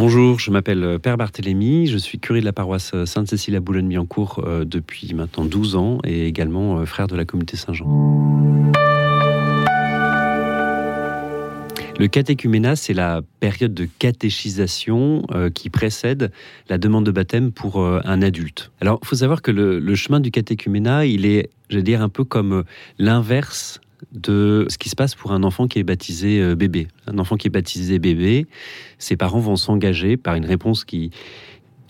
Bonjour, je m'appelle euh, Père Barthélémy, je suis curé de la paroisse euh, Sainte-Cécile à Boulogne-Billancourt euh, depuis maintenant 12 ans et également frère de la communauté Saint-Jean. Le catéchuménat, c'est la période de catéchisation qui précède la demande de baptême pour un adulte. Alors, il faut savoir que le, chemin du catéchuménat, il est, je vais dire, un peu comme l'inverse de ce qui se passe pour un enfant qui est baptisé euh, bébé. Un enfant qui est baptisé bébé, ses parents vont s'engager par une réponse qui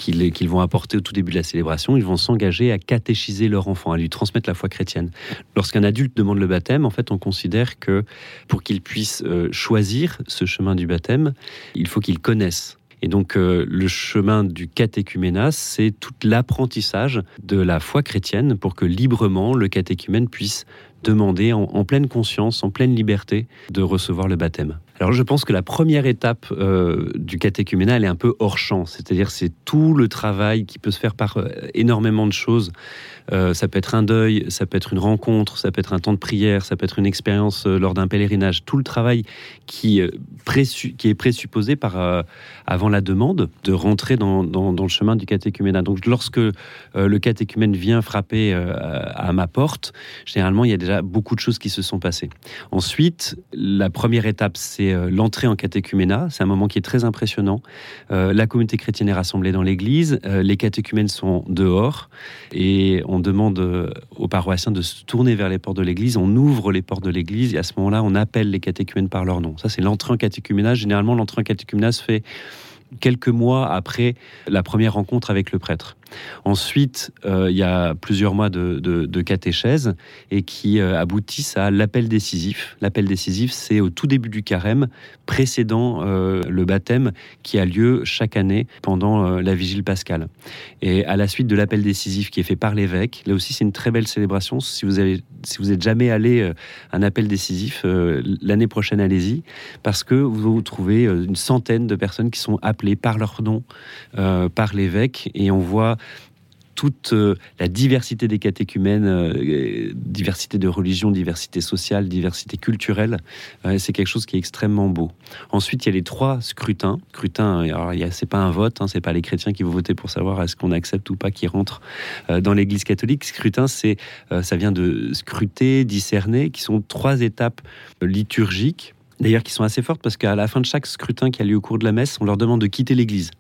qu'ils vont apporter au tout début de la célébration, ils vont s'engager à catéchiser leur enfant, à lui transmettre la foi chrétienne. Lorsqu'un adulte demande le baptême, en fait, on considère que pour qu'il puisse euh, choisir ce chemin du baptême, il faut qu'il connaisse et donc euh, le chemin du catéchuménat, c'est tout l'apprentissage de la foi chrétienne pour que librement le catéchumène puisse demander en, pleine conscience, en pleine liberté, de recevoir le baptême. Alors je pense que la première étape euh, du catéchuménat, elle est un peu hors champ, c'est-à-dire c'est tout le travail qui peut se faire par euh, énormément de choses. Euh, ça peut être un deuil, ça peut être une rencontre, ça peut être un temps de prière, ça peut être une expérience lors d'un pèlerinage. Tout le travail qui, est présupposé par, avant la demande de rentrer dans, dans, le chemin du catéchuménat. Donc lorsque le catéchumène vient frapper à ma porte, généralement il y a déjà beaucoup de choses qui se sont passées. Ensuite, la première étape, c'est euh, l'entrée en catéchuménat. C'est un moment qui est très impressionnant. Euh, la communauté chrétienne est rassemblée dans l'église, euh, les catéchumènes sont dehors et on demande aux paroissiens de se tourner vers les portes de l'église. On ouvre les portes de l'église et à ce moment-là, on appelle les catéchumènes par leur nom. Ça, c'est l'entrée en catéchuménat. Généralement, l'entrée en catéchuménat se fait quelques mois après la première rencontre avec le prêtre. Ensuite, euh, il y a plusieurs mois de, catéchèse et qui euh, aboutissent à l'appel décisif. L'appel décisif, c'est au tout début du carême, précédant euh, le baptême qui a lieu chaque année pendant la vigile pascale. Et à la suite de l'appel décisif qui est fait par l'évêque, là aussi c'est une très belle célébration. Si vous avez, si vous êtes jamais allé à un appel décisif, l'année prochaine allez-y, parce que vous trouvez une centaine de personnes qui sont appelées par leur nom par l'évêque et on voit toute euh, la diversité des catéchumènes, euh, diversité de religion, diversité sociale, diversité culturelle, euh, c'est quelque chose qui est extrêmement beau. Ensuite, il y a les trois scrutins. Scrutin, c'est pas un vote, hein, c'est pas les chrétiens qui vont voter pour savoir est-ce qu'on accepte ou pas qui rentre dans l'Église catholique. Scrutin, c'est ça vient de scruter, discerner, qui sont trois étapes liturgiques d'ailleurs qui sont assez fortes parce qu'à la fin de chaque scrutin qui a lieu au cours de la messe, on leur demande de quitter l'église.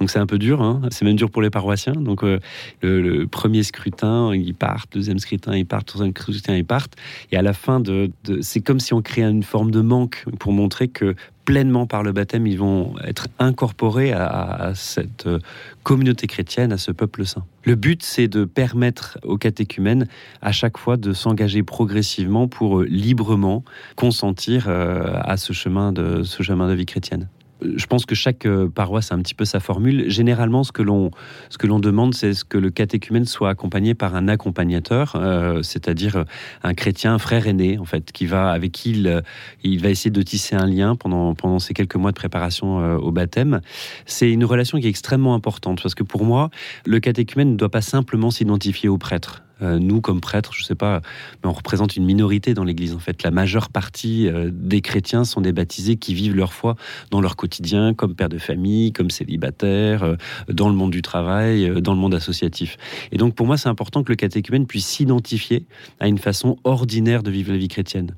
Donc c'est un peu dur, hein. c'est même dur pour les paroissiens. Donc euh, le, premier scrutin, ils partent, deuxième scrutin, ils partent, troisième scrutin, ils partent. Et à la fin de, c'est comme si on créait une forme de manque pour montrer que pleinement par le baptême, ils vont être incorporés à, cette euh, communauté chrétienne, à ce peuple saint. Le but, c'est de permettre aux catéchumènes à chaque fois de s'engager progressivement pour euh, librement consentir à ce chemin de, ce chemin de vie chrétienne je pense que chaque euh, paroisse a un petit peu sa formule. Généralement, ce que l'on ce que l'on demande, c'est ce que le catéchumène soit accompagné par un accompagnateur, euh, c'est-à-dire euh, un chrétien, un frère aîné, en fait, qui va avec qui il, il, va essayer de tisser un lien pendant pendant ces quelques mois de préparation au baptême. C'est une relation qui est extrêmement importante parce que pour moi, le catéchumène ne doit pas simplement s'identifier au prêtre. Euh, nous, comme prêtres, je ne sais pas, mais on représente une minorité dans l'Église. En fait, la majeure partie euh, des chrétiens sont des baptisés qui vivent leur foi dans leur quotidien, comme père de famille, comme célibataire, euh, dans le monde du travail, dans le monde associatif. Et donc, pour moi, c'est important que le catéchumène puisse s'identifier à une façon ordinaire de vivre la vie chrétienne.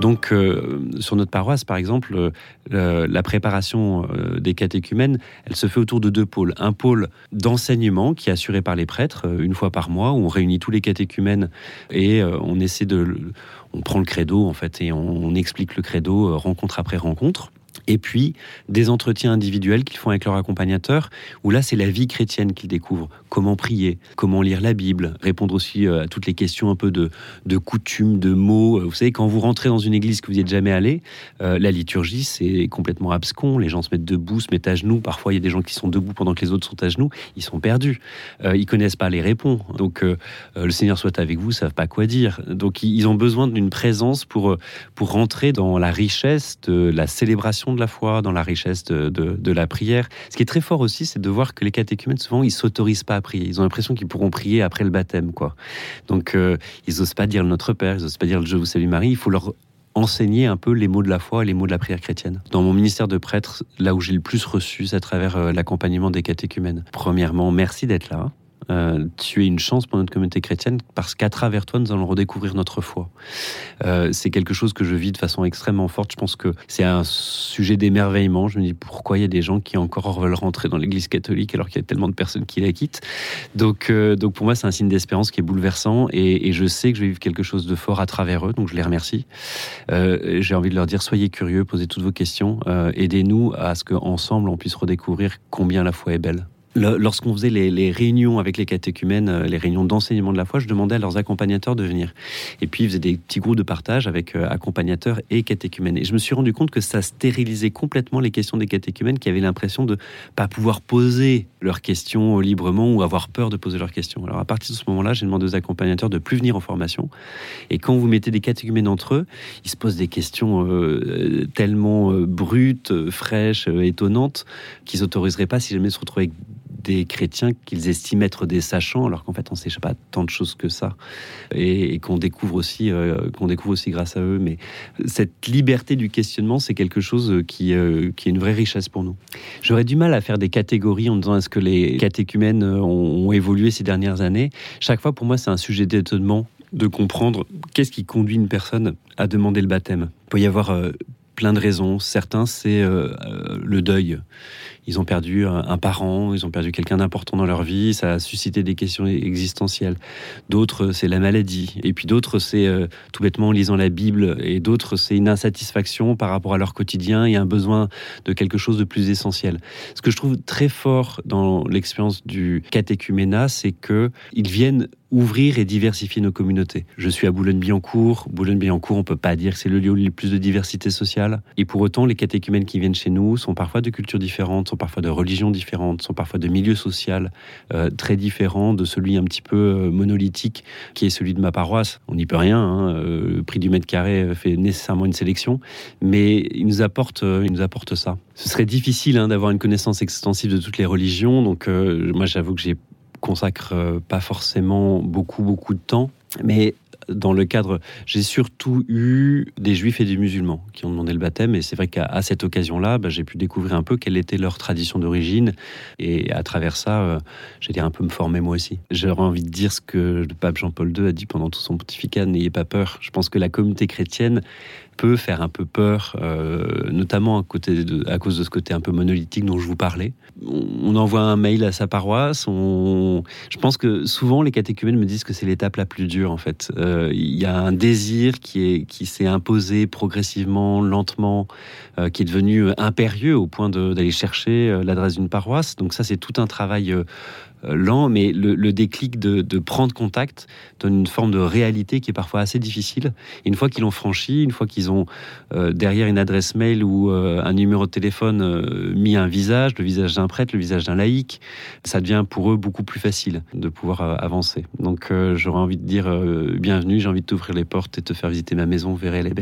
Donc, euh, sur notre paroisse, par exemple, euh, la préparation euh, des catéchumènes, elle se fait autour de deux pôles. Un pôle d'enseignement qui est assuré par les prêtres une fois par mois, où on réunit tous les catéchumènes et on essaie de, on prend le credo en fait et on explique le credo rencontre après rencontre. Et puis des entretiens individuels qu'ils font avec leur accompagnateur, où là c'est la vie chrétienne qu'ils découvrent. Comment prier, comment lire la Bible, répondre aussi euh, à toutes les questions un peu de, de coutumes, de mots. Vous savez, quand vous rentrez dans une église que vous n'y êtes jamais allé, euh, la liturgie c'est complètement abscon. Les gens se mettent debout, se mettent à genoux. Parfois il y a des gens qui sont debout pendant que les autres sont à genoux. Ils sont perdus. Euh, ils connaissent pas les réponses. Donc le Seigneur soit avec vous, savent pas quoi dire. Donc ils ont besoin d'une présence pour, pour rentrer dans la richesse de la célébration de la foi, dans la richesse de, la prière. Ce qui est très fort aussi, c'est de voir que les catéchumènes, souvent, ils s'autorisent pas à prier. Ils ont l'impression qu'ils pourront prier après le baptême, quoi. Donc, euh, ils n'osent pas dire Notre Père, ils n'osent pas dire Je vous salue Marie. Il faut leur enseigner un peu les mots de la foi et les mots de la prière chrétienne. Dans mon ministère de prêtre, là où j'ai le plus reçu, c'est à travers euh, l'accompagnement des catéchumènes. Premièrement, merci d'être là. Euh, tu es une chance pour notre communauté chrétienne parce qu'à travers toi, nous allons redécouvrir notre foi. Euh, c'est quelque chose que je vis de façon extrêmement forte. Je pense que c'est un sujet d'émerveillement. Je me dis pourquoi il y a des gens qui encore veulent rentrer dans l'Église catholique alors qu'il y a tellement de personnes qui la quittent? Donc, euh, donc pour moi, c'est un signe d'espérance qui est bouleversant et, et, je sais que je vais vivre quelque chose de fort à travers eux. Donc je les remercie. J'ai envie de leur dire soyez curieux, posez toutes vos questions, aidez-nous à ce qu'ensemble on puisse redécouvrir combien la foi est belle lorsqu'on faisait les, réunions avec les catéchumènes, euh, les réunions d'enseignement de la foi, je demandais à leurs accompagnateurs de venir. Et puis, ils faisaient des petits groupes de partage avec euh, accompagnateurs et catéchumènes. Et je me suis rendu compte que ça stérilisait complètement les questions des catéchumènes qui avaient l'impression de pas pouvoir poser leurs questions librement ou avoir peur de poser leurs questions. Alors, à partir de ce moment-là, j'ai demandé aux accompagnateurs de plus venir en formation. Et quand vous mettez des catéchumènes entre eux, ils se posent des questions euh, tellement brutes, fraîches, étonnantes, qu'ils n'autoriseraient pas si jamais ils se retrouvaient avec des chrétiens qu'ils estiment être des sachants, alors qu'en fait on ne sait pas tant de choses que ça, et, qu'on découvre aussi, euh, qu'on découvre aussi grâce à eux. Mais cette liberté du questionnement, c'est quelque chose qui, euh, qui est une vraie richesse pour nous. J'aurais du mal à faire des catégories en disant est-ce que les catéchumènes ont, évolué ces dernières années. Chaque fois, pour moi, c'est un sujet d'étonnement de comprendre qu'est-ce qui conduit une personne à demander le baptême. Il peut y avoir euh, plein de raisons. Certains, c'est le deuil ils ont perdu un, parent, ils ont perdu quelqu'un d'important dans leur vie, ça a suscité des questions existentielles. D'autres, c'est la maladie. Et puis d'autres, c'est euh, tout bêtement en lisant la Bible. Et d'autres, c'est une insatisfaction par rapport à leur quotidien et un besoin de quelque chose de plus essentiel. Ce que je trouve très fort dans l'expérience du catéchuménat, c'est qu'ils viennent ouvrir et diversifier nos communautés. Je suis à Boulogne-Billancourt. Boulogne-Billancourt, on peut pas dire que c'est le lieu où il y a le plus de diversité sociale. Et pour autant, les catéchumènes qui viennent chez nous sont parfois de cultures différentes, parfois de religions différentes, sont parfois de milieux sociaux euh, très différents de celui un petit peu euh, monolithique qui est celui de ma paroisse. On n'y peut rien, hein, euh, le prix du mètre carré fait nécessairement une sélection, mais il nous apporte, il nous apporte ça. Ce serait difficile hein, d'avoir une connaissance extensive de toutes les religions, donc moi j'avoue que j'ai consacre pas forcément beaucoup beaucoup de temps, mais dans le cadre, j'ai surtout eu des juifs et des musulmans qui ont demandé le baptême. Et c'est vrai qu'à cette occasion-là, bah, j'ai pu découvrir un peu quelle était leur tradition d'origine. Et à travers ça, euh, j'ai dit un peu me former moi aussi. J'aurais envie de dire ce que le pape Jean-Paul II a dit pendant tout son pontificat n'ayez pas peur. Je pense que la communauté chrétienne peut faire un peu peur, euh, notamment à, côté de, cause de ce côté un peu monolithique dont je vous parlais. On, envoie un mail à sa paroisse. On... Je pense que souvent les catéchumènes me disent que c'est l'étape la plus dure en fait. Euh, il y a un désir qui est qui s'est imposé progressivement, lentement, euh, qui est devenu impérieux au point d'aller chercher l'adresse d'une paroisse. Donc ça c'est tout un travail lent, mais le, déclic de, prendre contact donne une forme de réalité qui est parfois assez difficile. une fois qu'ils l'ont franchi, une fois qu'ils ont euh, derrière une adresse mail ou euh, un numéro de téléphone mis un visage, le visage d'un prêtre, le visage d'un laïc, ça devient pour eux beaucoup plus facile de pouvoir avancer. Donc j'aurais envie de dire bienvenue, j'ai envie de t'ouvrir les portes et te faire visiter ma maison, verrez les